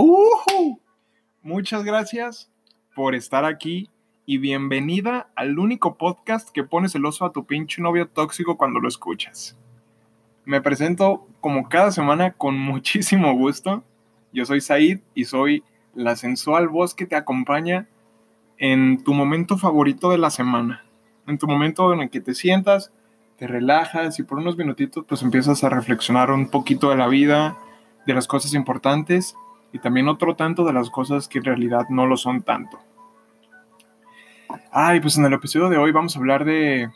¡Uh! Muchas gracias por estar aquí y bienvenida al único podcast que pone celoso a tu pinche novio tóxico cuando lo escuchas. Me presento como cada semana con muchísimo gusto. Yo soy Said y soy la sensual voz que te acompaña en tu momento favorito de la semana. En tu momento en el que te sientas, te relajas y por unos minutitos pues empiezas a reflexionar un poquito de la vida, de las cosas importantes y también otro tanto de las cosas que en realidad no lo son tanto. Ay, pues en el episodio de hoy vamos a hablar de,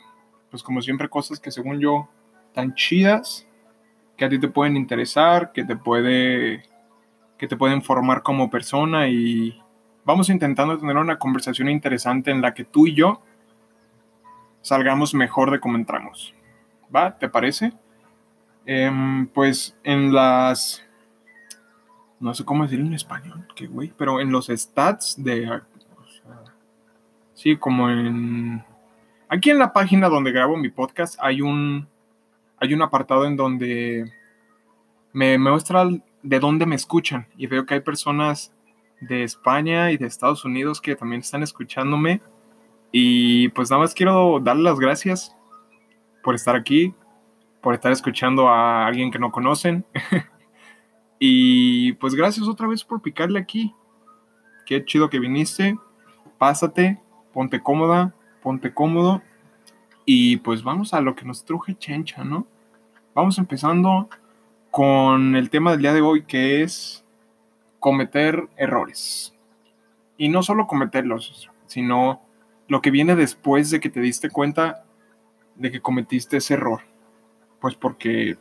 pues como siempre, cosas que según yo tan chidas, que a ti te pueden interesar, que te puede, que te pueden formar como persona y vamos intentando tener una conversación interesante en la que tú y yo salgamos mejor de cómo entramos. ¿Va? ¿Te parece? Em, pues en las no sé cómo decirlo en español, qué güey, pero en los stats de, sí, como en, aquí en la página donde grabo mi podcast hay un, hay un apartado en donde me, muestra de dónde me escuchan y veo que hay personas de España y de Estados Unidos que también están escuchándome y pues nada más quiero darle las gracias por estar aquí, por estar escuchando a alguien que no conocen. Y pues gracias otra vez por picarle aquí. Qué chido que viniste. Pásate, ponte cómoda, ponte cómodo. Y pues vamos a lo que nos truje chencha, ¿no? Vamos empezando con el tema del día de hoy que es cometer errores. Y no solo cometerlos, sino lo que viene después de que te diste cuenta de que cometiste ese error. Pues porque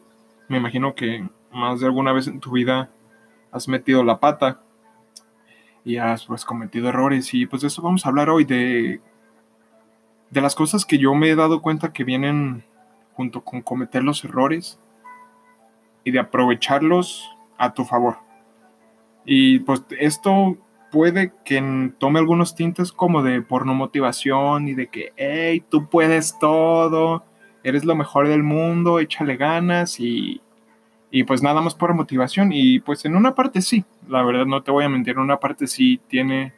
me imagino que más de alguna vez en tu vida has metido la pata y has pues cometido errores y pues de eso vamos a hablar hoy de de las cosas que yo me he dado cuenta que vienen junto con cometer los errores y de aprovecharlos a tu favor. Y pues esto puede que tome algunos tintes como de porno motivación y de que, hey, tú puedes todo, eres lo mejor del mundo, échale ganas y y pues nada más por motivación. Y pues en una parte sí, la verdad no te voy a mentir, en una parte sí tiene,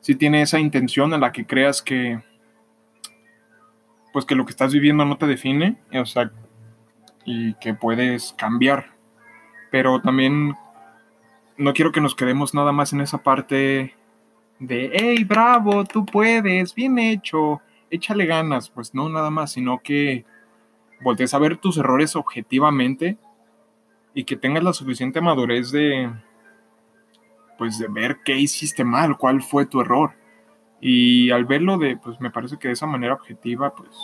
sí tiene esa intención en la que creas que, pues que lo que estás viviendo no te define, o sea, y que puedes cambiar. Pero también no quiero que nos quedemos nada más en esa parte de, hey, bravo, tú puedes, bien hecho, échale ganas. Pues no, nada más, sino que voltees a ver tus errores objetivamente y que tengas la suficiente madurez de, pues, de ver qué hiciste mal, cuál fue tu error. Y al verlo de, pues, me parece que de esa manera objetiva, pues,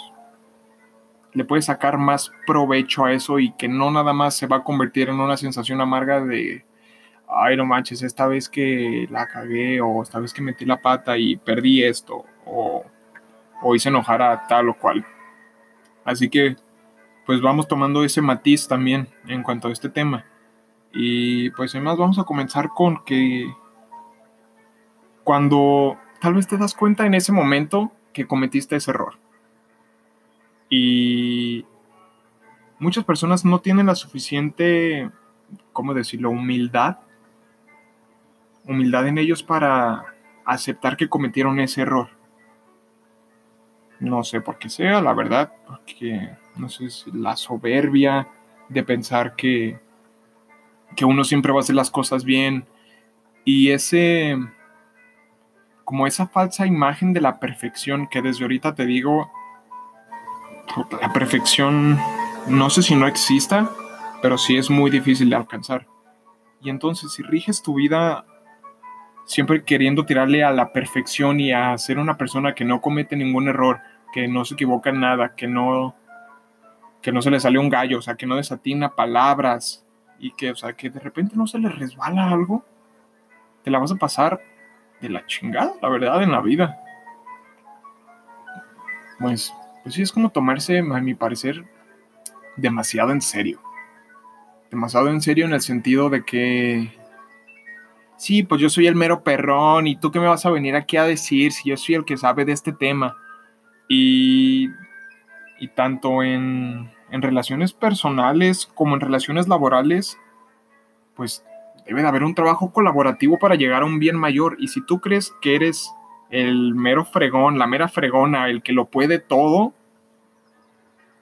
le puedes sacar más provecho a eso y que no nada más se va a convertir en una sensación amarga de, ay, no manches, esta vez que la cagué o esta vez que metí la pata y perdí esto o, o hice enojar a tal o cual. Así que pues vamos tomando ese matiz también en cuanto a este tema. Y pues además vamos a comenzar con que cuando tal vez te das cuenta en ese momento que cometiste ese error. Y muchas personas no tienen la suficiente, ¿cómo decirlo?, humildad. Humildad en ellos para aceptar que cometieron ese error. No sé por qué sea, la verdad, porque no sé si la soberbia de pensar que, que uno siempre va a hacer las cosas bien y ese como esa falsa imagen de la perfección que desde ahorita te digo la perfección no sé si no exista pero sí es muy difícil de alcanzar. Y entonces si riges tu vida siempre queriendo tirarle a la perfección y a ser una persona que no comete ningún error que no se equivoca en nada que no que no se le sale un gallo, o sea, que no desatina palabras y que, o sea, que de repente no se le resbala algo, te la vas a pasar de la chingada, la verdad, en la vida. Pues, pues sí, es como tomarse, a mi parecer, demasiado en serio. Demasiado en serio en el sentido de que, sí, pues yo soy el mero perrón y tú qué me vas a venir aquí a decir si yo soy el que sabe de este tema. Y, y tanto en, en relaciones personales como en relaciones laborales, pues debe de haber un trabajo colaborativo para llegar a un bien mayor. Y si tú crees que eres el mero fregón, la mera fregona, el que lo puede todo,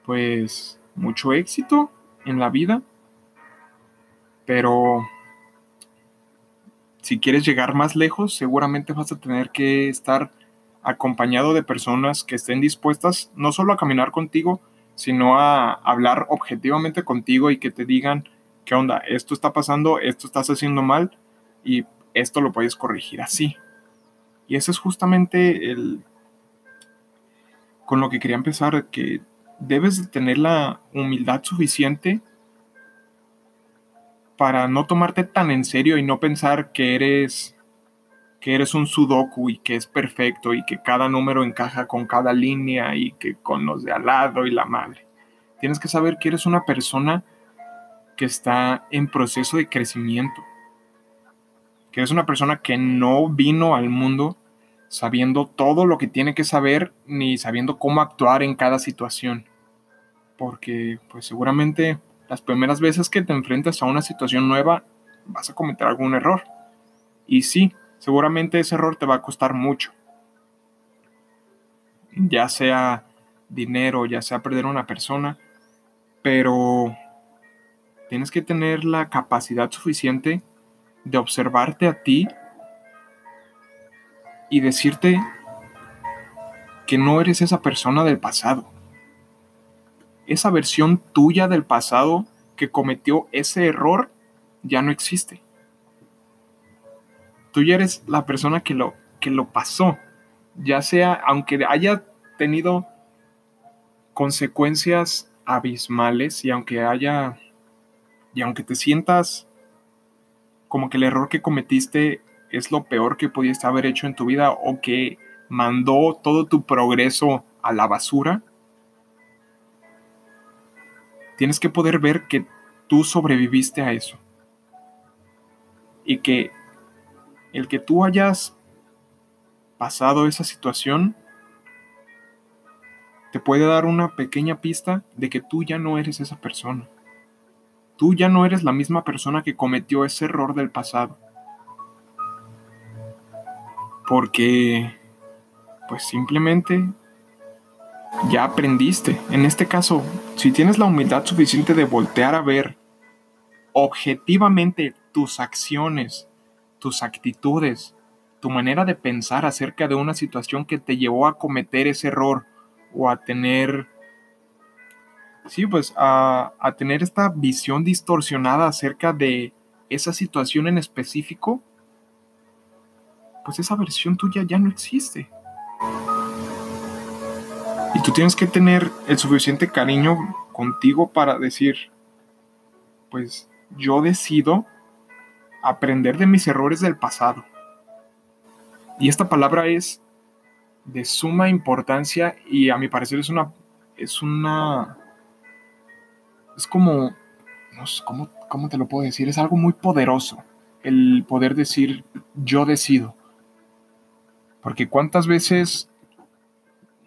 pues mucho éxito en la vida. Pero si quieres llegar más lejos, seguramente vas a tener que estar acompañado de personas que estén dispuestas no solo a caminar contigo, sino a hablar objetivamente contigo y que te digan, ¿qué onda? Esto está pasando, esto estás haciendo mal y esto lo puedes corregir así. Y eso es justamente el con lo que quería empezar, que debes tener la humildad suficiente para no tomarte tan en serio y no pensar que eres que eres un sudoku y que es perfecto y que cada número encaja con cada línea y que con los de al lado y la madre. Tienes que saber que eres una persona que está en proceso de crecimiento. Que eres una persona que no vino al mundo sabiendo todo lo que tiene que saber ni sabiendo cómo actuar en cada situación. Porque pues seguramente las primeras veces que te enfrentas a una situación nueva vas a cometer algún error. Y sí, seguramente ese error te va a costar mucho. Ya sea dinero, ya sea perder una persona, pero tienes que tener la capacidad suficiente de observarte a ti y decirte que no eres esa persona del pasado. Esa versión tuya del pasado que cometió ese error ya no existe tú ya eres la persona que lo, que lo pasó, ya sea, aunque haya tenido consecuencias abismales y aunque haya, y aunque te sientas como que el error que cometiste es lo peor que pudiste haber hecho en tu vida o que mandó todo tu progreso a la basura, tienes que poder ver que tú sobreviviste a eso. Y que el que tú hayas pasado esa situación te puede dar una pequeña pista de que tú ya no eres esa persona. Tú ya no eres la misma persona que cometió ese error del pasado. Porque, pues simplemente ya aprendiste. En este caso, si tienes la humildad suficiente de voltear a ver objetivamente tus acciones, tus actitudes, tu manera de pensar acerca de una situación que te llevó a cometer ese error o a tener, sí, pues a, a tener esta visión distorsionada acerca de esa situación en específico, pues esa versión tuya ya no existe. Y tú tienes que tener el suficiente cariño contigo para decir, pues yo decido aprender de mis errores del pasado. Y esta palabra es de suma importancia y a mi parecer es una es una es como no sé, ¿cómo, ¿cómo, te lo puedo decir? Es algo muy poderoso el poder decir yo decido. Porque cuántas veces,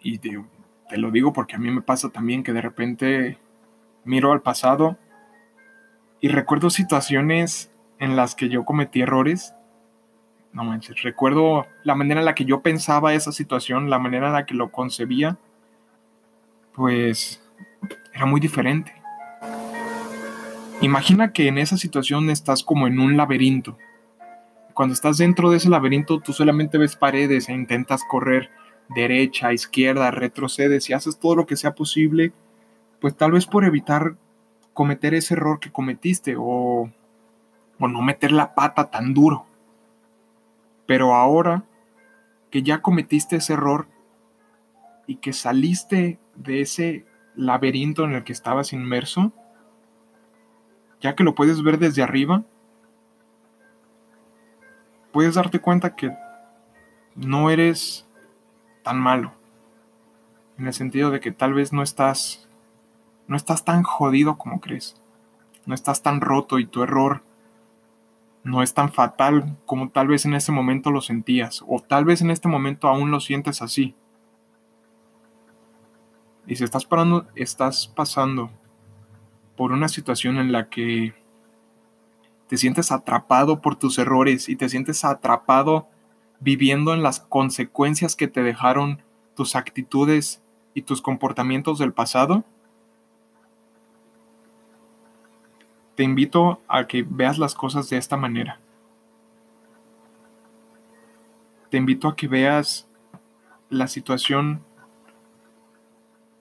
y te, te lo digo porque a mí me pasa también que de repente miro al pasado y recuerdo situaciones en las que yo cometí errores. No manches, recuerdo la manera en la que yo pensaba esa situación, la manera en la que lo concebía, pues era muy diferente. Imagina que en esa situación estás como en un laberinto. Cuando estás dentro de ese laberinto, tú solamente ves paredes e intentas correr derecha, izquierda, retrocedes y haces todo lo que sea posible, pues tal vez por evitar cometer ese error que cometiste o o no meter la pata tan duro. Pero ahora que ya cometiste ese error y que saliste de ese laberinto en el que estabas inmerso, ya que lo puedes ver desde arriba, puedes darte cuenta que no eres tan malo. En el sentido de que tal vez no estás no estás tan jodido como crees. No estás tan roto y tu error no es tan fatal como tal vez en ese momento lo sentías, o tal vez en este momento aún lo sientes así. Y si estás, estás pasando por una situación en la que te sientes atrapado por tus errores y te sientes atrapado viviendo en las consecuencias que te dejaron tus actitudes y tus comportamientos del pasado, te invito a que veas las cosas de esta manera. Te invito a que veas la situación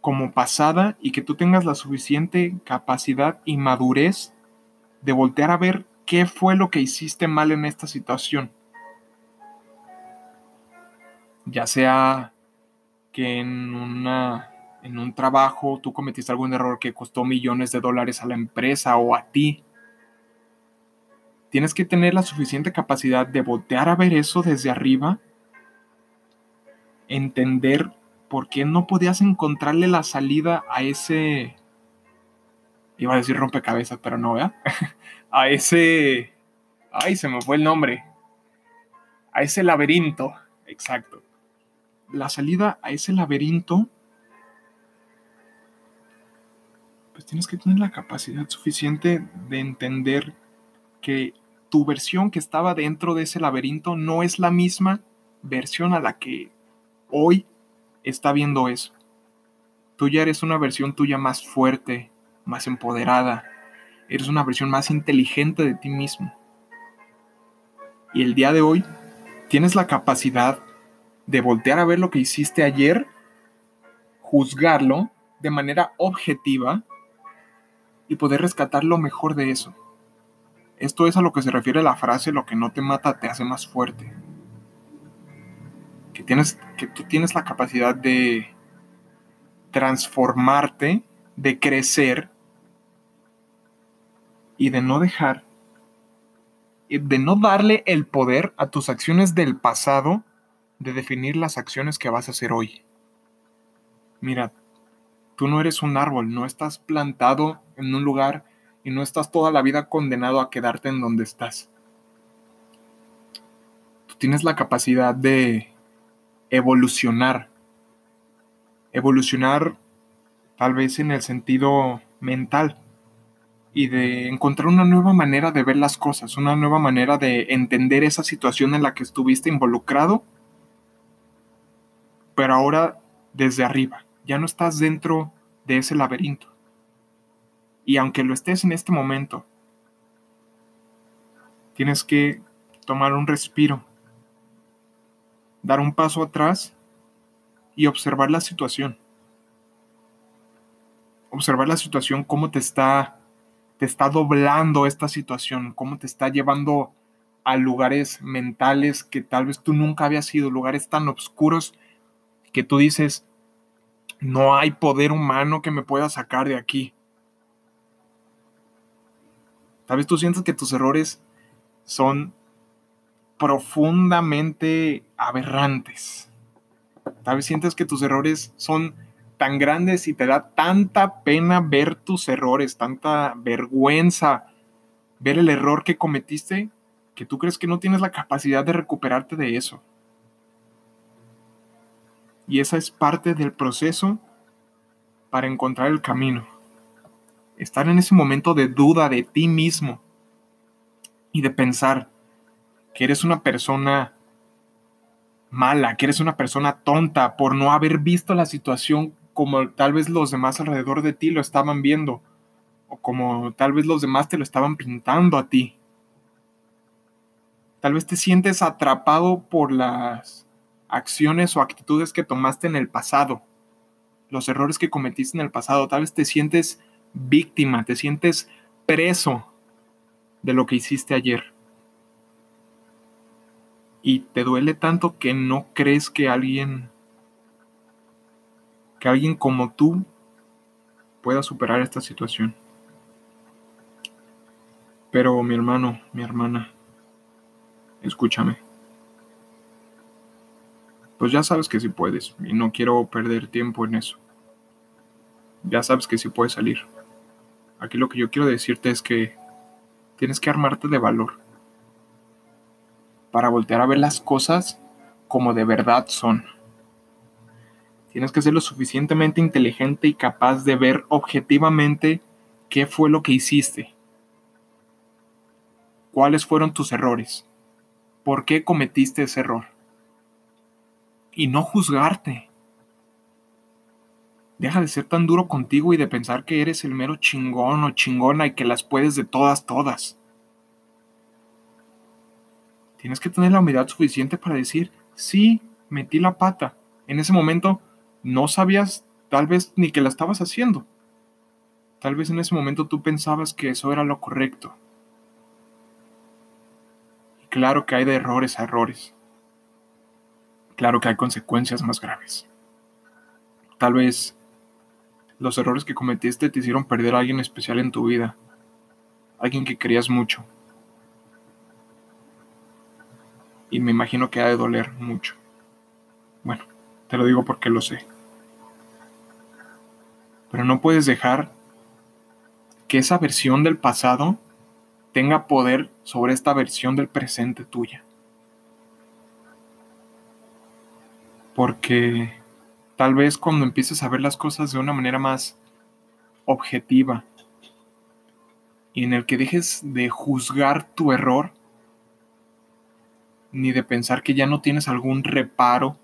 como pasada y que tú tengas la suficiente capacidad y madurez de voltear a ver qué fue lo que hiciste mal en esta situación. Ya sea que en, una, en un trabajo tú cometiste algún error que costó millones de dólares a la empresa o a ti. Tienes que tener la suficiente capacidad de voltear a ver eso desde arriba, entender por qué no podías encontrarle la salida a ese... Iba a decir rompecabezas, pero no, ¿verdad? a ese... Ay, se me fue el nombre. A ese laberinto. Exacto. La salida a ese laberinto, pues tienes que tener la capacidad suficiente de entender que tu versión que estaba dentro de ese laberinto no es la misma versión a la que hoy está viendo eso. Tú ya eres una versión tuya más fuerte, más empoderada, eres una versión más inteligente de ti mismo. Y el día de hoy tienes la capacidad de voltear a ver lo que hiciste ayer, juzgarlo de manera objetiva y poder rescatar lo mejor de eso. Esto es a lo que se refiere la frase lo que no te mata te hace más fuerte que, tienes, que tú tienes la capacidad de transformarte, de crecer y de no dejar, de no darle el poder a tus acciones del pasado de definir las acciones que vas a hacer hoy. Mira, tú no eres un árbol, no estás plantado en un lugar y no estás toda la vida condenado a quedarte en donde estás. Tú tienes la capacidad de evolucionar. Evolucionar tal vez en el sentido mental y de encontrar una nueva manera de ver las cosas, una nueva manera de entender esa situación en la que estuviste involucrado, pero ahora desde arriba, ya no estás dentro de ese laberinto. Y aunque lo estés en este momento, tienes que tomar un respiro dar un paso atrás y observar la situación. Observar la situación, cómo te está, te está doblando esta situación, cómo te está llevando a lugares mentales que tal vez tú nunca habías ido, lugares tan oscuros que tú dices, no hay poder humano que me pueda sacar de aquí. Tal vez tú sientes que tus errores son profundamente aberrantes. Tal vez sientes que tus errores son tan grandes y te da tanta pena ver tus errores, tanta vergüenza ver el error que cometiste, que tú crees que no tienes la capacidad de recuperarte de eso. Y esa es parte del proceso para encontrar el camino. Estar en ese momento de duda de ti mismo y de pensar, que eres una persona mala, que eres una persona tonta por no haber visto la situación como tal vez los demás alrededor de ti lo estaban viendo, o como tal vez los demás te lo estaban pintando a ti. Tal vez te sientes atrapado por las acciones o actitudes que tomaste en el pasado, los errores que cometiste en el pasado. Tal vez te sientes víctima, te sientes preso de lo que hiciste ayer y te duele tanto que no crees que alguien que alguien como tú pueda superar esta situación. Pero mi hermano, mi hermana, escúchame. Pues ya sabes que sí puedes y no quiero perder tiempo en eso. Ya sabes que sí puedes salir. Aquí lo que yo quiero decirte es que tienes que armarte de valor para voltear a ver las cosas como de verdad son. Tienes que ser lo suficientemente inteligente y capaz de ver objetivamente qué fue lo que hiciste. cuáles fueron tus errores, por qué cometiste ese error. Y no juzgarte. Deja de ser tan duro contigo y de pensar que eres el mero chingón o chingona y que las puedes de todas, todas. Tienes que tener la humildad suficiente para decir, sí, metí la pata. En ese momento no sabías tal vez ni que la estabas haciendo. Tal vez en ese momento tú pensabas que eso era lo correcto. Y claro que hay de errores a errores. Claro que hay consecuencias más graves. Tal vez los errores que cometiste te hicieron perder a alguien especial en tu vida, alguien que querías mucho. Y me imagino que ha de doler mucho. Bueno, te lo digo porque lo sé. Pero no puedes dejar que esa versión del pasado tenga poder sobre esta versión del presente tuya. Porque Tal vez cuando empieces a ver las cosas de una manera más objetiva y en el que dejes de juzgar tu error, ni de pensar que ya no tienes algún reparo,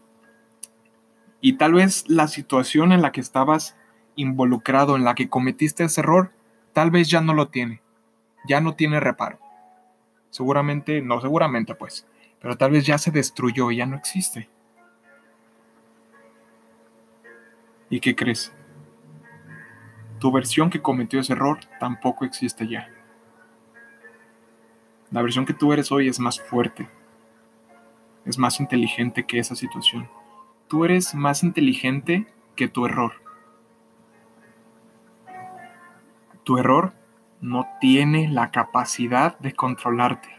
y tal vez la situación en la que estabas involucrado, en la que cometiste ese error, tal vez ya no lo tiene, ya no tiene reparo. Seguramente, no seguramente pues, pero tal vez ya se destruyó ya no existe. ¿Y qué crees? Tu versión que cometió ese error tampoco existe ya. La versión que tú eres hoy es más fuerte, es más inteligente que esa situación. Tú eres más inteligente que tu error. Tu error no tiene la capacidad de controlarte.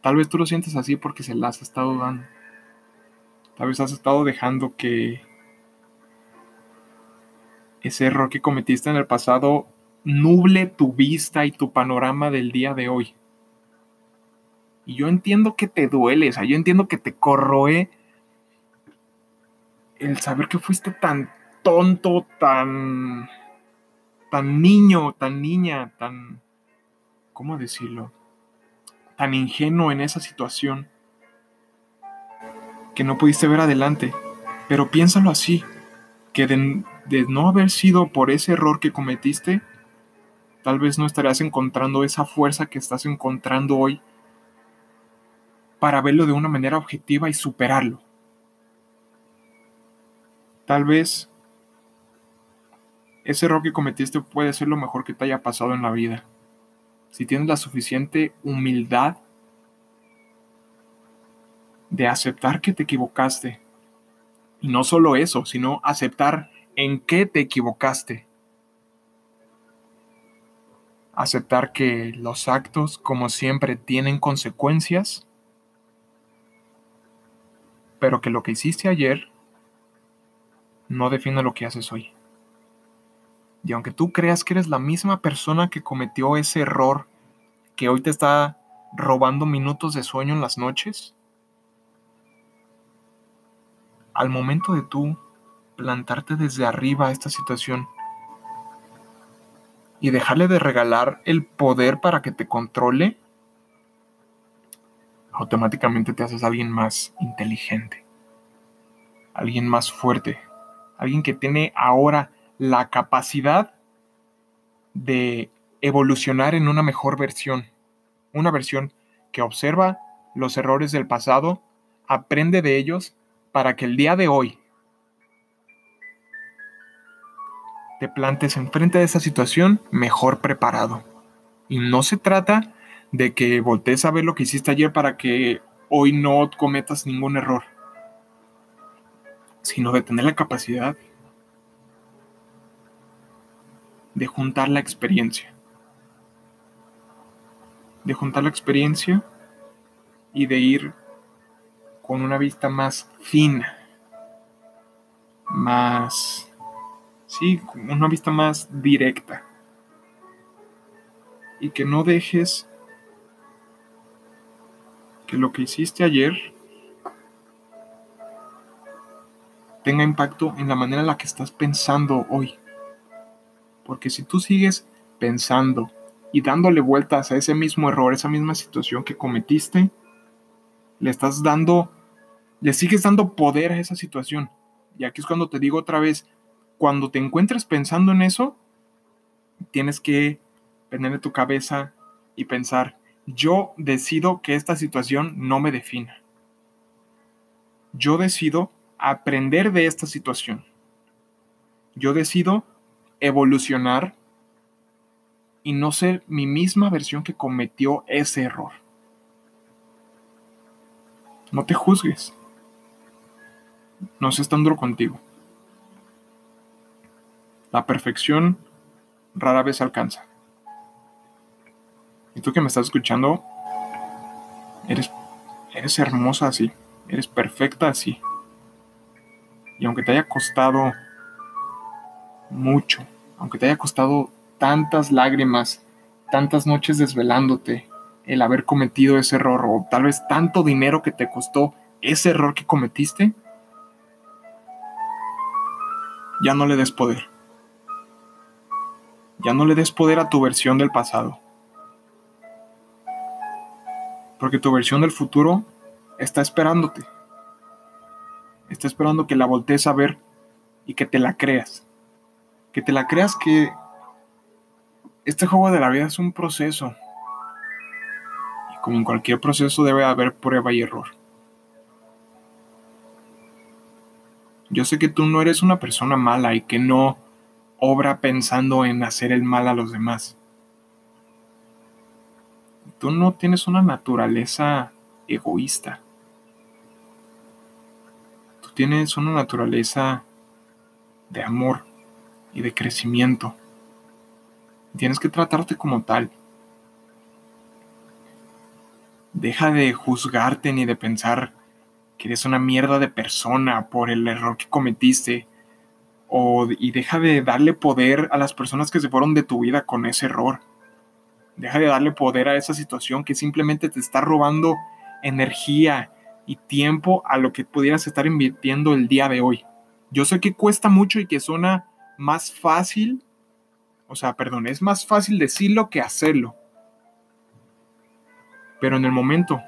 Tal vez tú lo sientes así porque se la has estado dando. Tal vez has estado dejando que ese error que cometiste en el pasado nuble tu vista y tu panorama del día de hoy. Y yo entiendo que te duele, o sea, yo entiendo que te corroe el saber que fuiste tan tonto, tan tan niño, tan niña, tan ¿cómo decirlo? tan ingenuo en esa situación que no pudiste ver adelante. Pero piénsalo así, que de, de no haber sido por ese error que cometiste, tal vez no estarías encontrando esa fuerza que estás encontrando hoy para verlo de una manera objetiva y superarlo. Tal vez ese error que cometiste puede ser lo mejor que te haya pasado en la vida. Si tienes la suficiente humildad de aceptar que te equivocaste. Y no solo eso, sino aceptar en qué te equivocaste. Aceptar que los actos, como siempre, tienen consecuencias, pero que lo que hiciste ayer no define lo que haces hoy. Y aunque tú creas que eres la misma persona que cometió ese error que hoy te está robando minutos de sueño en las noches, al momento de tú plantarte desde arriba a esta situación y dejarle de regalar el poder para que te controle, automáticamente te haces alguien más inteligente, alguien más fuerte, alguien que tiene ahora la capacidad de evolucionar en una mejor versión, una versión que observa los errores del pasado, aprende de ellos para que el día de hoy te plantes enfrente de esa situación mejor preparado. Y no se trata de que voltees a ver lo que hiciste ayer para que hoy no cometas ningún error, sino de tener la capacidad de juntar la experiencia. De juntar la experiencia y de ir con una vista más fina, más Sí, una vista más directa. Y que no dejes que lo que hiciste ayer tenga impacto en la manera en la que estás pensando hoy. Porque si tú sigues pensando y dándole vueltas a ese mismo error, esa misma situación que cometiste, le estás dando, le sigues dando poder a esa situación. Y aquí es cuando te digo otra vez, cuando te encuentres pensando en eso, tienes que tener en tu cabeza y pensar, yo decido que esta situación no me defina. Yo decido aprender de esta situación. Yo decido evolucionar y no ser mi misma versión que cometió ese error. No te juzgues. No seas tan duro contigo. La perfección rara vez alcanza. Y tú que me estás escuchando, eres, eres hermosa así, eres perfecta así. Y aunque te haya costado mucho, aunque te haya costado tantas lágrimas, tantas noches desvelándote, el haber cometido ese error, o tal vez tanto dinero que te costó ese error que cometiste, ya no le des poder. Ya no le des poder a tu versión del pasado. Porque tu versión del futuro está esperándote. Está esperando que la voltees a ver y que te la creas. Que te la creas que este juego de la vida es un proceso. Y como en cualquier proceso debe haber prueba y error. Yo sé que tú no eres una persona mala y que no obra pensando en hacer el mal a los demás. Tú no tienes una naturaleza egoísta. Tú tienes una naturaleza de amor y de crecimiento. Tienes que tratarte como tal. Deja de juzgarte ni de pensar que eres una mierda de persona por el error que cometiste. Y deja de darle poder a las personas que se fueron de tu vida con ese error. Deja de darle poder a esa situación que simplemente te está robando energía y tiempo a lo que pudieras estar invirtiendo el día de hoy. Yo sé que cuesta mucho y que suena más fácil o sea, perdón, es más fácil decirlo que hacerlo. Pero en el momento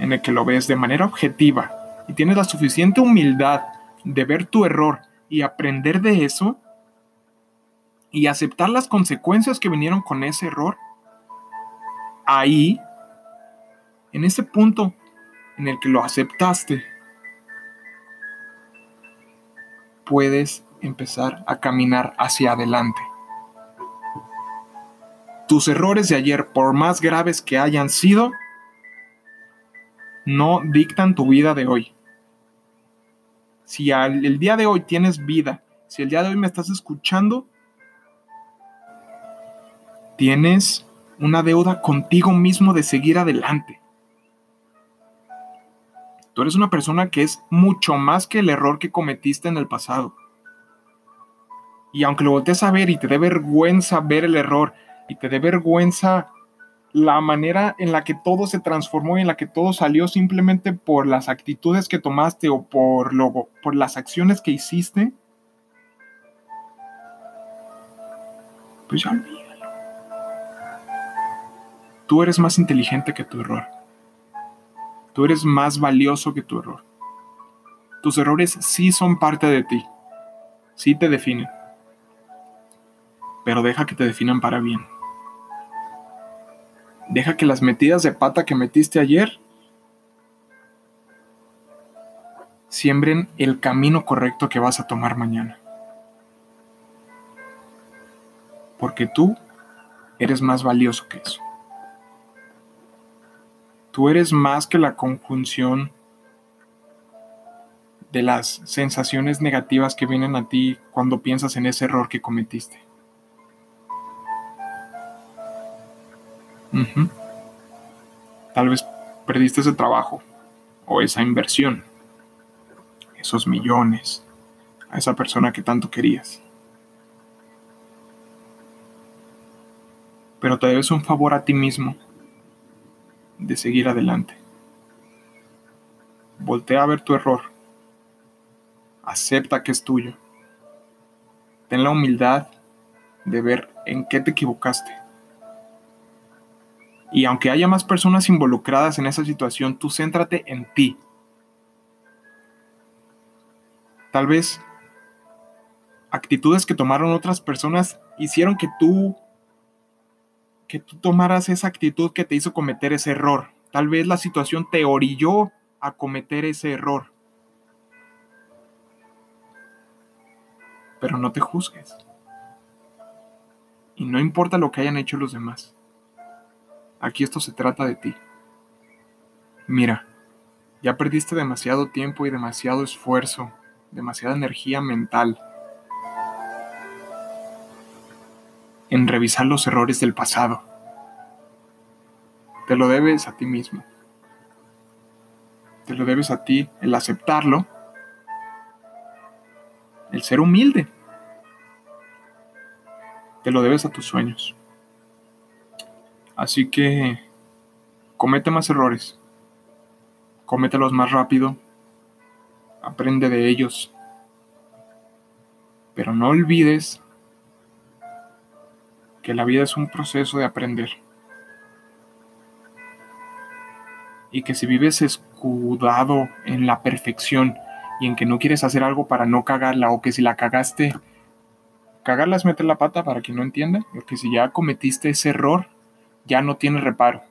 en el que lo ves de manera objetiva y tienes la suficiente humildad de ver tu error y aprender de eso y aceptar las consecuencias que vinieron con ese error, ahí, en ese punto en el que lo aceptaste, puedes empezar a caminar hacia adelante. Tus errores de ayer, por más graves que hayan sido, no dictan tu vida de hoy. Si el día de hoy tienes vida, si el día de hoy me estás escuchando, tienes una deuda contigo mismo de seguir adelante. Tú eres una persona que es mucho más que el error que cometiste en el pasado. Y aunque lo voltees a ver y te dé vergüenza ver el error, y te dé vergüenza la manera en la que todo se transformó y en la que todo salió simplemente por las actitudes que tomaste o por, lo, por las acciones que hiciste, pues ya olvídalo. Tú eres más inteligente que tu error. Tú eres más valioso que tu error. Tus errores sí son parte de ti. Sí te definen. Pero deja que te definan para bien. Deja que las metidas de pata que metiste ayer siembren el camino correcto que vas a tomar mañana. Porque tú eres más valioso que eso. Tú eres más que la conjunción de las sensaciones negativas que vienen a ti cuando piensas en ese error que cometiste. Tal vez perdiste ese trabajo o esa inversión, esos millones, a esa persona que tanto querías. Pero te debes un favor a ti mismo de seguir adelante. Voltea a ver tu error. Acepta que es tuyo. Ten la humildad de ver en qué te equivocaste Y aunque haya más personas involucradas en esa situación, tú céntrate en ti. Tal vez actitudes que tomaron otras personas hicieron que tú que tú tomaras esa actitud que te hizo cometer ese error. Tal vez la situación te orilló a cometer ese error. Pero no te juzgues. Y no importa lo que hayan hecho los demás. Aquí esto se trata de ti. Mira, ya perdiste demasiado tiempo y demasiado esfuerzo, demasiada energía mental en revisar los errores del pasado. Te lo debes a ti mismo. Te lo debes a ti el aceptarlo, el ser humilde. Te lo debes a tus sueños. Así que comete más errores. Comételos más rápido. Aprende de ellos. Pero no olvides que la vida es un proceso de aprender. Y que si vives escudado en la perfección y en que no quieres hacer algo para no cagarla o que si la cagaste, cagarla es meter la pata para quien no entienda, porque si ya cometiste ese error, ya no tiene reparo.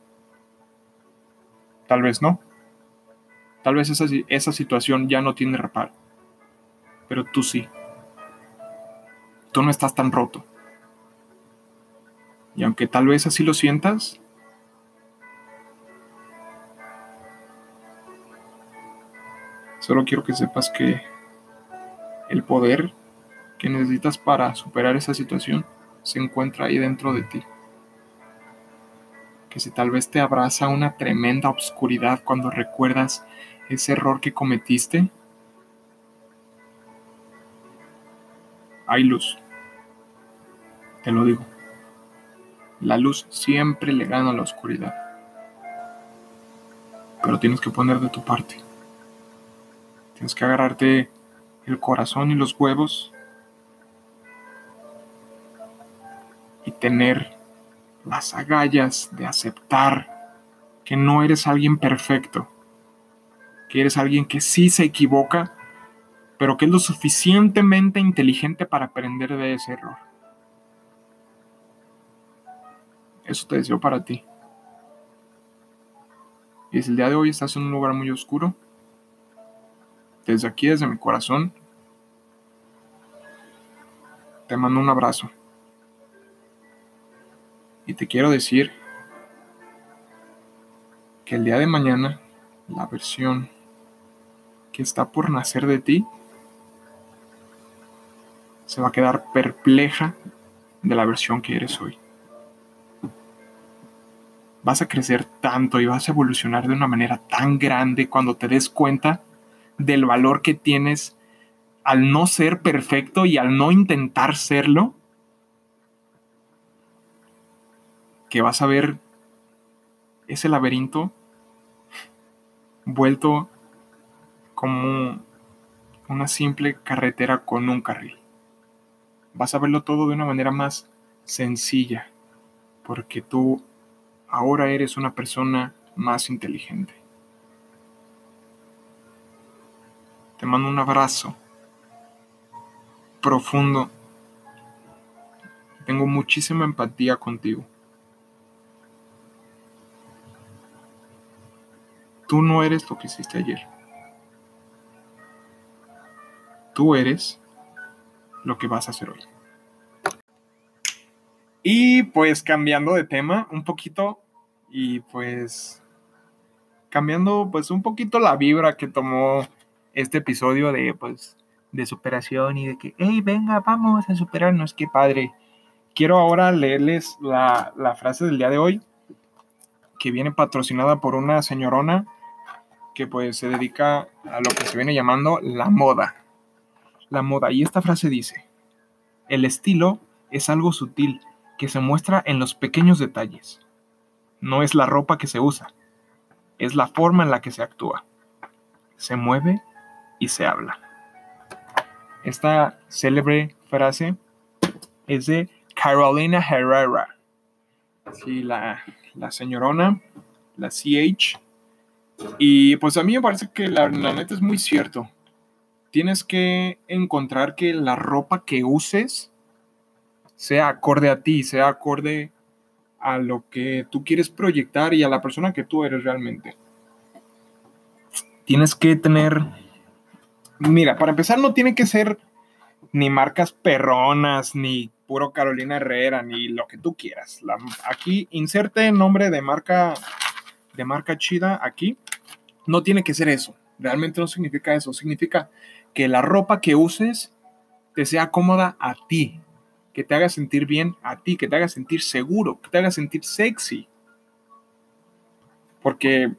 Tal vez no. Tal vez esa, esa situación ya no tiene reparo. Pero tú sí. Tú no estás tan roto. Y aunque tal vez así lo sientas, solo quiero que sepas que el poder que necesitas para superar esa situación se encuentra ahí dentro de ti. Que si tal vez te abraza una tremenda obscuridad cuando recuerdas ese error que cometiste, hay luz. Te lo digo. La luz siempre le gana a la oscuridad. Pero tienes que poner de tu parte. Tienes que agarrarte el corazón y los huevos y tener las agallas de aceptar que no eres alguien perfecto, que eres alguien que sí se equivoca, pero que es lo suficientemente inteligente para aprender de ese error. Eso te deseo para ti. Y si el día de hoy estás en un lugar muy oscuro, desde aquí, desde mi corazón, te mando un abrazo. Y te quiero decir que el día de mañana, la versión que está por nacer de ti, se va a quedar perpleja de la versión que eres hoy. Vas a crecer tanto y vas a evolucionar de una manera tan grande cuando te des cuenta del valor que tienes al no ser perfecto y al no intentar serlo, que vas a ver ese laberinto vuelto como una simple carretera con un carril. Vas a verlo todo de una manera más sencilla, porque tú ahora eres una persona más inteligente. Te mando un abrazo profundo. Tengo muchísima empatía contigo. Tú no eres lo que hiciste ayer. Tú eres lo que vas a hacer hoy. Y pues cambiando de tema un poquito y pues cambiando pues un poquito la vibra que tomó este episodio de pues de superación y de que, hey, venga, vamos a superarnos, qué padre. Quiero ahora leerles la, la frase del día de hoy, que viene patrocinada por una señorona que pues se dedica a lo que se viene llamando la moda. La moda. Y esta frase dice, el estilo es algo sutil que se muestra en los pequeños detalles. No es la ropa que se usa, es la forma en la que se actúa. Se mueve y se habla. Esta célebre frase es de Carolina Herrera. Sí, la, la señorona, la CH. Y pues a mí me parece que la, neta es muy cierto. Tienes que encontrar que la ropa que uses sea acorde a ti, sea acorde a lo que tú quieres proyectar y a la persona que tú eres realmente. Tienes que tener... Mira, para empezar no tiene que ser ni marcas perronas, ni puro Carolina Herrera, ni lo que tú quieras. aquí inserte nombre de marca de marca chida aquí. No tiene que ser eso. Realmente no significa eso. Significa que la ropa que uses te sea cómoda a ti, que te haga sentir bien a ti, que te haga sentir seguro, que te haga sentir sexy. Porque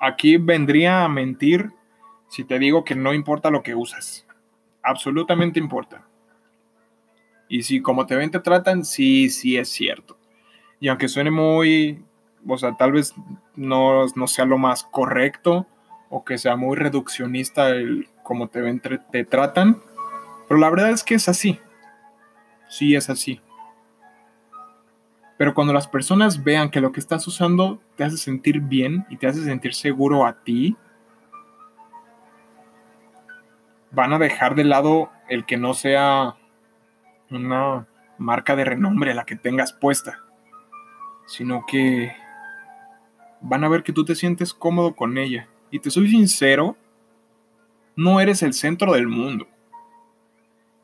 aquí vendría a mentir si te digo que no importa lo que usas. Absolutamente importa. Y si como te ven te tratan, sí, sí es cierto. Y aunque suene muy, o sea, tal vez no, no sea lo más correcto o que sea muy reduccionista el cómo te ven te tratan, pero la verdad es que es así sí es así. Pero cuando las personas vean que lo que estás usando te hace sentir bien y te hace sentir seguro a ti, van a dejar de lado el que no sea una marca de renombre la que tengas puesta, sino que van a ver que tú te sientes cómodo con ella. Y te soy sincero, no eres el centro del mundo.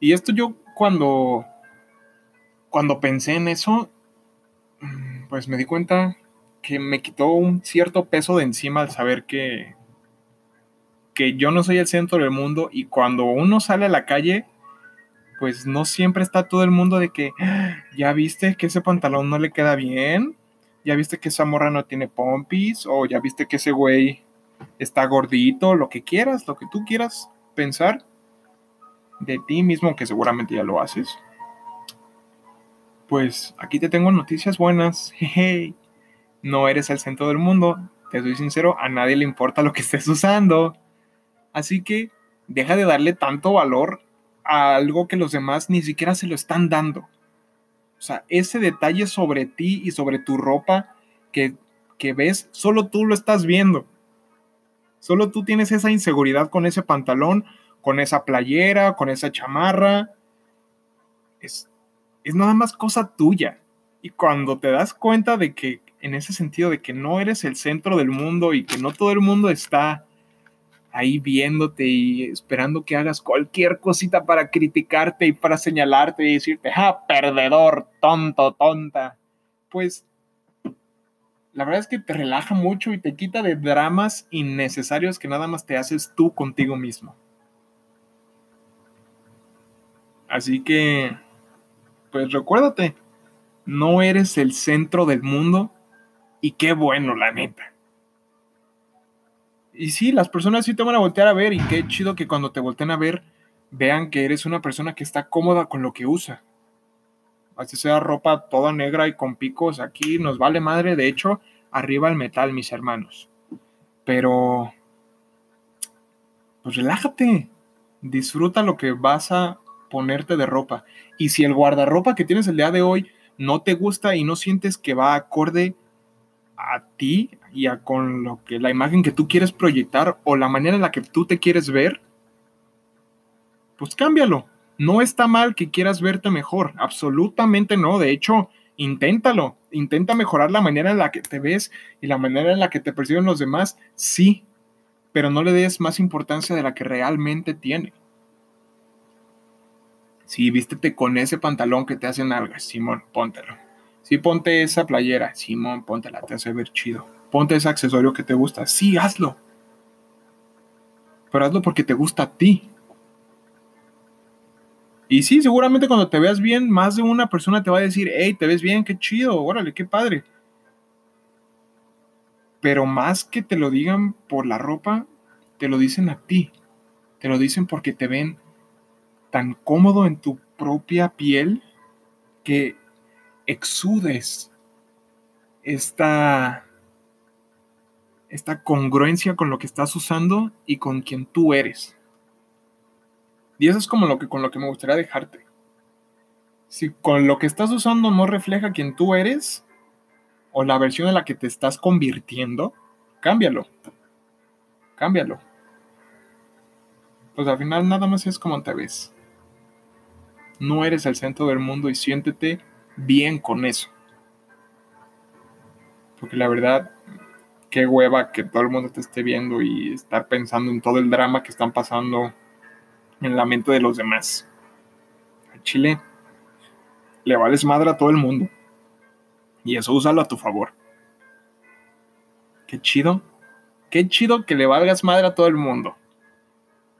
Y esto yo cuando cuando pensé en eso, mm, pues me di cuenta que me quitó un cierto peso de encima al saber que, que yo no soy el centro del mundo y cuando uno sale a la calle, pues no siempre está todo el mundo de que, ah, ya viste que ese pantalón no le queda bien, ya viste que esa morra no tiene pompis, o ya viste que ese güey está gordito, lo que quieras, lo que tú quieras pensar de ti mismo, que seguramente ya lo haces pues aquí te tengo noticias buenas. Hey, no eres el centro del mundo. Te soy sincero, a nadie le importa lo que estés usando. Así que deja de darle tanto valor a algo que los demás ni siquiera se lo están dando. O sea, ese detalle sobre ti y sobre tu ropa que, que ves, solo tú lo estás viendo. Solo tú tienes esa inseguridad con ese pantalón, con esa playera, con esa chamarra. Es, es nada más cosa tuya. Y cuando te das cuenta de que, en ese sentido, de que no eres el centro del mundo y que no todo el mundo está ahí viéndote y esperando que hagas cualquier cosita para criticarte y para señalarte y decirte, ah, perdedor, tonto, tonta. Pues la verdad es que te relaja mucho y te quita de dramas innecesarios que nada más te haces tú contigo mismo. Así que pues recuérdate, no eres el centro del mundo y qué bueno, la neta. Y sí, las personas sí te van a voltear a ver y qué chido que cuando te volteen a ver vean que eres una persona que está cómoda con lo que usa. Así sea ropa toda negra y con picos, aquí nos vale madre, de hecho, arriba el metal, mis hermanos. Pero, pues relájate, disfruta lo que vas a ponerte de ropa. Y si el guardarropa que tienes el día de hoy no te gusta y no sientes que va acorde a ti y a con lo que la imagen que tú quieres proyectar o la manera en la que tú te quieres ver, pues cámbialo. No está mal que quieras verte mejor, absolutamente no. De hecho, inténtalo. Intenta mejorar la manera en la que te ves y la manera en la que te perciben los demás, sí, pero no le des más importancia de la que realmente tiene. Sí, vístete con ese pantalón que te hace nalgas, Simón, póntelo. Sí, ponte esa playera, Simón, póntela, te hace ver chido. Ponte ese accesorio que te gusta, sí, hazlo. Pero hazlo porque te gusta a ti. Y sí, seguramente cuando te veas bien, más de una persona te va a decir, hey, te ves bien, qué chido, órale, qué padre. Pero más que te lo digan por la ropa, te lo dicen a ti. Te lo dicen porque te ven tan cómodo en tu propia piel que exudes esta, esta congruencia con lo que estás usando y con quien tú eres. Y eso es como lo que, con lo que me gustaría dejarte. Si con lo que estás usando no refleja quien tú eres, o la versión en la que te estás convirtiendo, cámbialo. Cámbialo. Pues al final nada más es como te ves. No eres el centro del mundo y siéntete bien con eso. Porque la verdad, qué hueva que todo el mundo te esté viendo y estar pensando en todo el drama que están pasando en la mente de los demás. A Chile le vales madre a todo el mundo. Y eso úsalo a tu favor. Qué chido. Qué chido que le valgas madre a todo el mundo.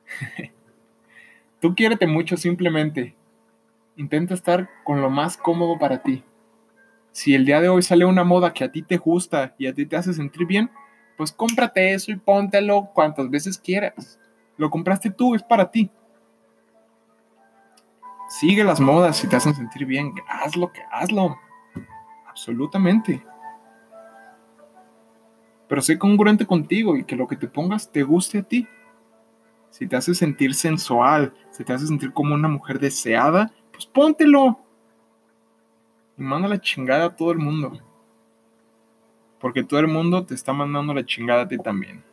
Tú quiérete mucho simplemente. Intenta estar con lo más cómodo para ti. Si el día de hoy sale una moda que a ti te gusta y a ti te hace sentir bien, pues cómprate eso y póntelo cuantas veces quieras. Lo compraste tú, es para ti. Sigue las modas si te hacen sentir bien. Hazlo, que hazlo. Absolutamente. Pero sé congruente contigo y que lo que te pongas te guste a ti. Si te hace sentir sensual, si te hace sentir como una mujer deseada, pues póntelo. Y manda la chingada a todo el mundo. Porque todo el mundo te está mandando la chingada a ti también.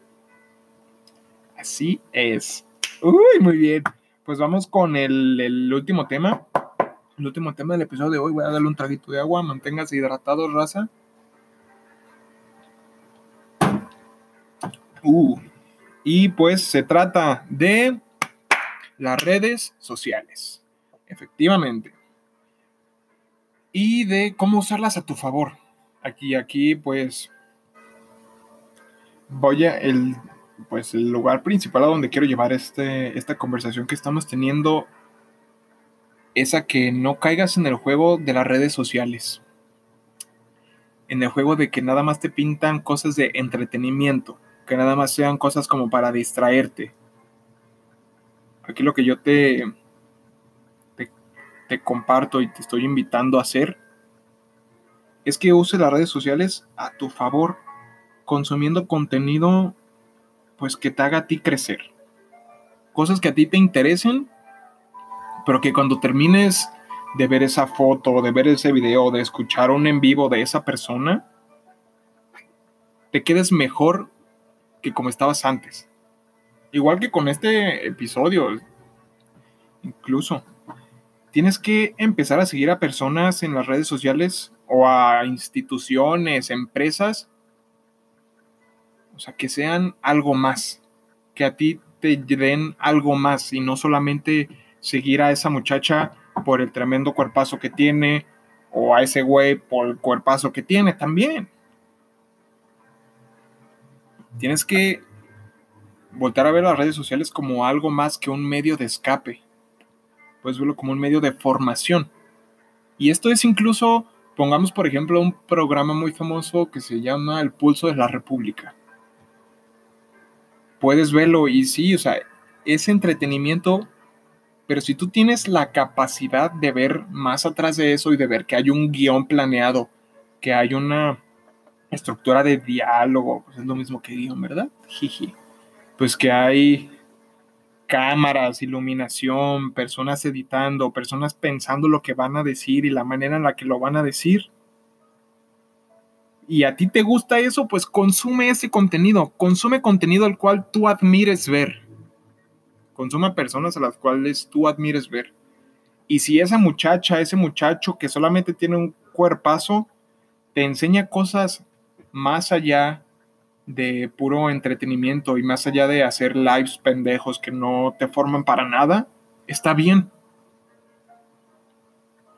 Así es. Uy, muy bien. Pues vamos con el, último tema. El último tema del episodio de hoy. Voy a darle un traguito de agua. Manténgase hidratado, raza. Uh, y pues se trata de las redes sociales. Efectivamente. Y de cómo usarlas a tu favor. Aquí, aquí, pues. Voy a. El, pues el lugar principal a donde quiero llevar este, esta conversación que estamos teniendo es a que no caigas en el juego de las redes sociales. En el juego de que nada más te pintan cosas de entretenimiento, que nada más sean cosas como para distraerte. Aquí lo que yo te, te, comparto y te estoy invitando a hacer es que uses las redes sociales a tu favor, consumiendo contenido pues que te haga a ti crecer. Cosas que a ti te interesen, pero que cuando termines de ver esa foto, de ver ese video, de escuchar un en vivo de esa persona, te quedes mejor que como estabas antes. Igual que con este episodio, incluso. Tienes que empezar a seguir a personas en las redes sociales o a instituciones, empresas o sea, que sean algo más, que a ti te den algo más y no solamente seguir a esa muchacha por el tremendo cuerpazo que tiene o a ese güey por el cuerpazo que tiene también. Tienes que voltar a ver las redes sociales como algo más que un medio de escape. Puedes verlo como un medio de formación. Y esto es incluso, pongamos por ejemplo, un programa muy famoso que se llama El Pulso de la República puedes verlo y sí, o sea, es entretenimiento, pero si tú tienes la capacidad de ver más atrás de eso y de ver que hay un guion planeado, que hay una estructura de diálogo, pues es lo mismo que guion, ¿verdad? Pues que hay cámaras, iluminación, personas editando, personas pensando lo que van a decir y la manera en la que lo van a decir y a ti te gusta eso, pues consume ese contenido, consume contenido al cual tú admires ver. Consume personas a las cuales tú admires ver. Y si esa muchacha, ese muchacho que solamente tiene un cuerpazo, te enseña cosas más allá de puro entretenimiento y más allá de hacer lives pendejos que no te forman para nada, está bien.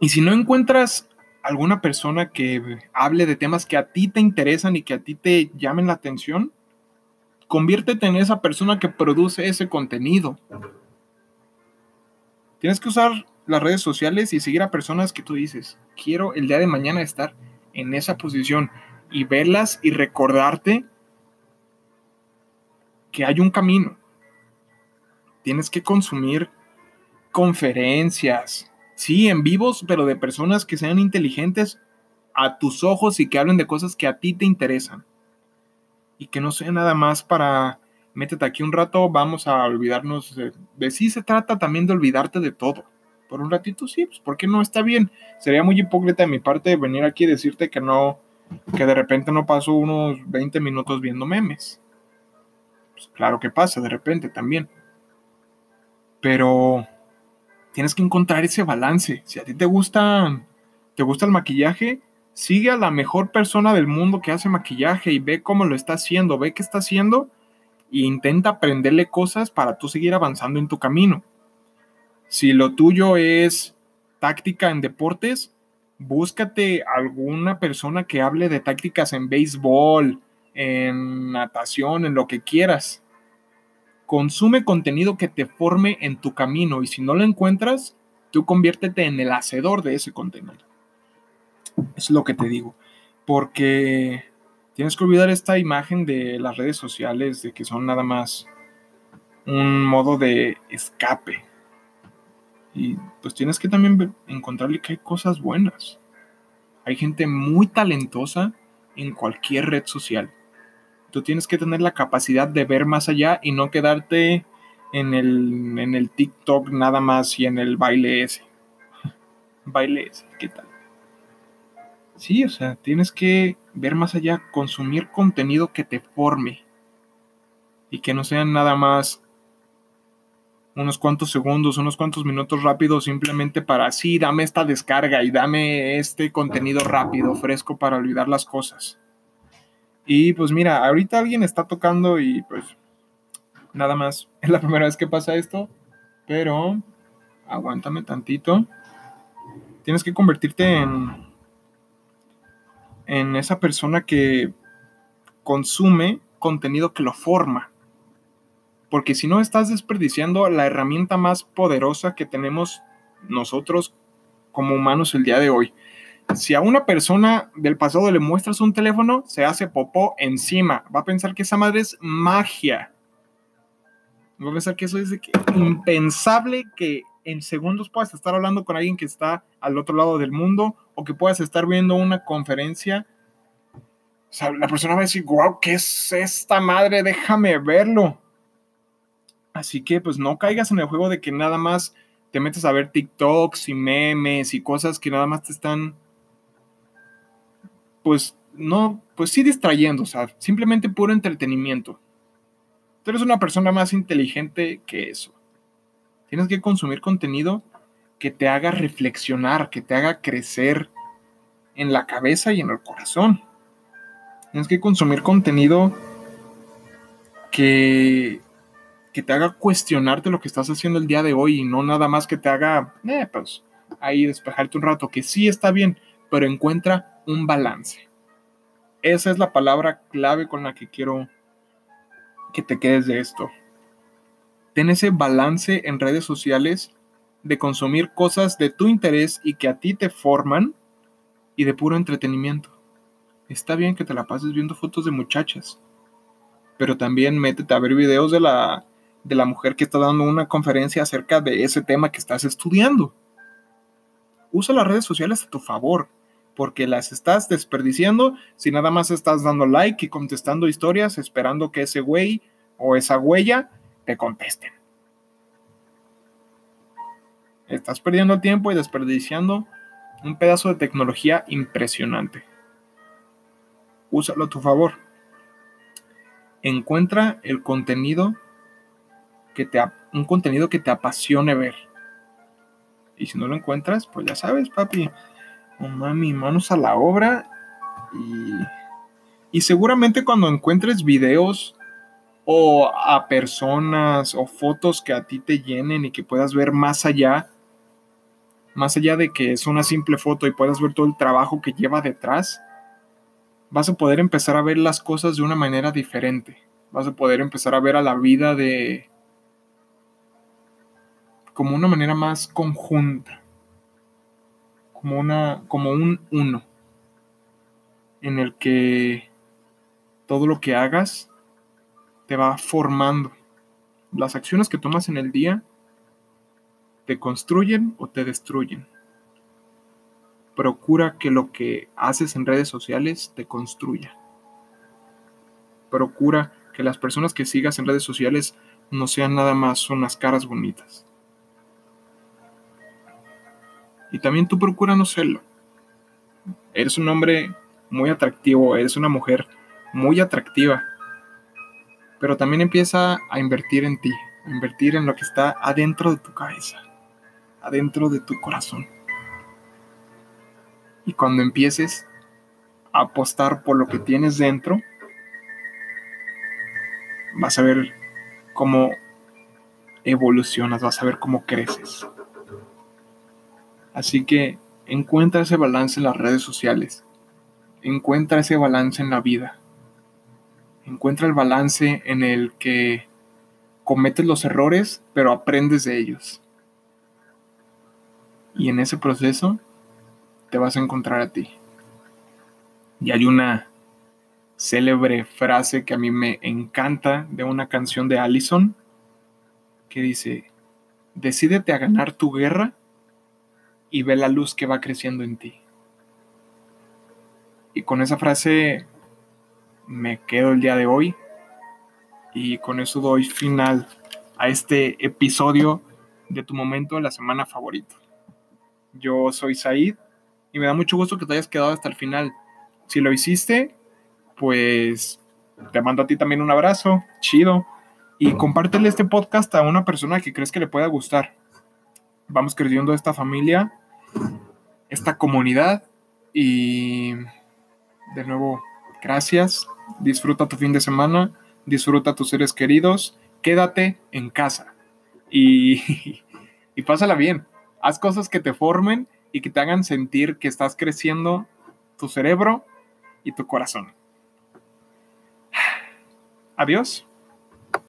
Y si no encuentras alguna persona que hable de temas que a ti te interesan y que a ti te llamen la atención, conviértete en esa persona que produce ese contenido. Tienes que usar las redes sociales y seguir a personas que tú dices, quiero el día de mañana estar en esa posición y verlas y recordarte que hay un camino. Tienes que consumir conferencias, sí, en vivos, pero de personas que sean inteligentes a tus ojos y que hablen de cosas que a ti te interesan. Y que no sea nada más para, métete aquí un rato, vamos a olvidarnos de, sí se trata también de olvidarte de todo. Por un ratito sí, pues porque no está bien. Sería muy hipócrita de mi parte venir aquí y decirte que no, que de repente no paso unos 20 minutos viendo memes. Pues claro que pasa, de repente también. Pero tienes que encontrar ese balance. Si a ti te gusta, te gusta el maquillaje, sigue a la mejor persona del mundo que hace maquillaje y ve cómo lo está haciendo, ve qué está haciendo e intenta aprenderle cosas para tú seguir avanzando en tu camino. Si lo tuyo es táctica en deportes, búscate alguna persona que hable de tácticas en béisbol, en natación, en lo que quieras. Consume contenido que te forme en tu camino y si no lo encuentras, tú conviértete en el hacedor de ese contenido. Es lo que te digo. Porque tienes que olvidar esta imagen de las redes sociales, de que son nada más un modo de escape. Y pues tienes que también encontrarle que hay cosas buenas. Hay gente muy talentosa en cualquier red social. Tú tienes que tener la capacidad de ver más allá y no quedarte en el, en el TikTok nada más y en el baile ese. baile ese, ¿qué tal? Sí, o sea, tienes que ver más allá, consumir contenido que te forme y que no sean nada más unos cuantos segundos, unos cuantos minutos rápidos simplemente para, sí, dame esta descarga y dame este contenido rápido, fresco para olvidar las cosas. Y pues mira, ahorita alguien está tocando y pues nada más, es la primera vez que pasa esto, pero aguántame tantito. Tienes que convertirte en en esa persona que consume contenido que lo forma. Porque si no estás desperdiciando la herramienta más poderosa que tenemos nosotros como humanos el día de hoy. Si a una persona del pasado le muestras un teléfono, se hace popó encima. Va a pensar que esa madre es magia. Va a pensar que eso es impensable que en segundos puedas estar hablando con alguien que está al otro lado del mundo o que puedas estar viendo una conferencia. O sea, la persona va a decir, wow, ¿qué es esta madre? Déjame verlo. Así que pues no caigas en el juego de que nada más te metes a ver TikToks y memes y cosas que nada más te están, pues no, pues sí distrayendo, o sea, simplemente puro entretenimiento. Tú eres una persona más inteligente que eso. Tienes que consumir contenido que te haga reflexionar, que te haga crecer en la cabeza y en el corazón. Tienes que consumir contenido que, que te haga cuestionarte lo que estás haciendo el día de hoy y no nada más que te haga, eh, pues, ahí despejarte un rato, que sí está bien, pero encuentra un balance. Esa es la palabra clave con la que quiero que te quedes de esto ten ese balance en redes sociales de consumir cosas de tu interés y que a ti te forman y de puro entretenimiento. Está bien que te la pases viendo fotos de muchachas, pero también métete a ver videos de la, de la mujer que está dando una conferencia acerca de ese tema que estás estudiando. Usa las redes sociales a tu favor, porque las estás desperdiciando si nada más estás dando like y contestando historias esperando que ese güey o esa huella te contesten. Estás perdiendo tiempo y desperdiciando un pedazo de tecnología impresionante. Úsalo a tu favor. Encuentra el contenido que te un contenido que te apasione ver. Y si no lo encuentras, pues ya sabes, papi. Oh, mami, manos a la obra. Y, y seguramente cuando encuentres videos o a personas o fotos que a ti te llenen y que puedas ver más allá, más allá de que es una simple foto y puedas ver todo el trabajo que lleva detrás, vas a poder empezar a ver las cosas de una manera diferente. Vas a poder empezar a ver a la vida de como una manera más conjunta, como una como un uno en el que todo lo que hagas te va formando. Las acciones que tomas en el día te construyen o te destruyen. Procura que lo que haces en redes sociales te construya. Procura que las personas que sigas en redes sociales no sean nada más unas caras bonitas. Y también tú procura no serlo. Eres un hombre muy atractivo, eres una mujer muy atractiva. Pero también empieza a invertir en ti, a invertir en lo que está adentro de tu cabeza, adentro de tu corazón. Y cuando empieces a apostar por lo que tienes dentro, vas a ver cómo evolucionas, vas a ver cómo creces. Así que encuentra ese balance en las redes sociales. Encuentra ese balance en la vida. Encuentra el balance en el que cometes los errores, pero aprendes de ellos. Y en ese proceso te vas a encontrar a ti. Y hay una célebre frase que a mí me encanta de una canción de Allison que dice, decídete a ganar tu guerra y ve la luz que va creciendo en ti. Y con esa frase me quedo el día de hoy y con eso doy final a este episodio de tu momento de la semana favorito. Yo soy Said y me da mucho gusto que te hayas quedado hasta el final. Si lo hiciste, pues te mando a ti también un abrazo, chido, y compártele este podcast a una persona que crees que le pueda gustar. Vamos creciendo esta familia, esta comunidad y de nuevo, gracias, disfruta tu fin de semana, disfruta tus seres queridos, quédate en casa y, y pásala bien. Haz cosas que te formen y que te hagan sentir que estás creciendo tu cerebro y tu corazón. Adiós.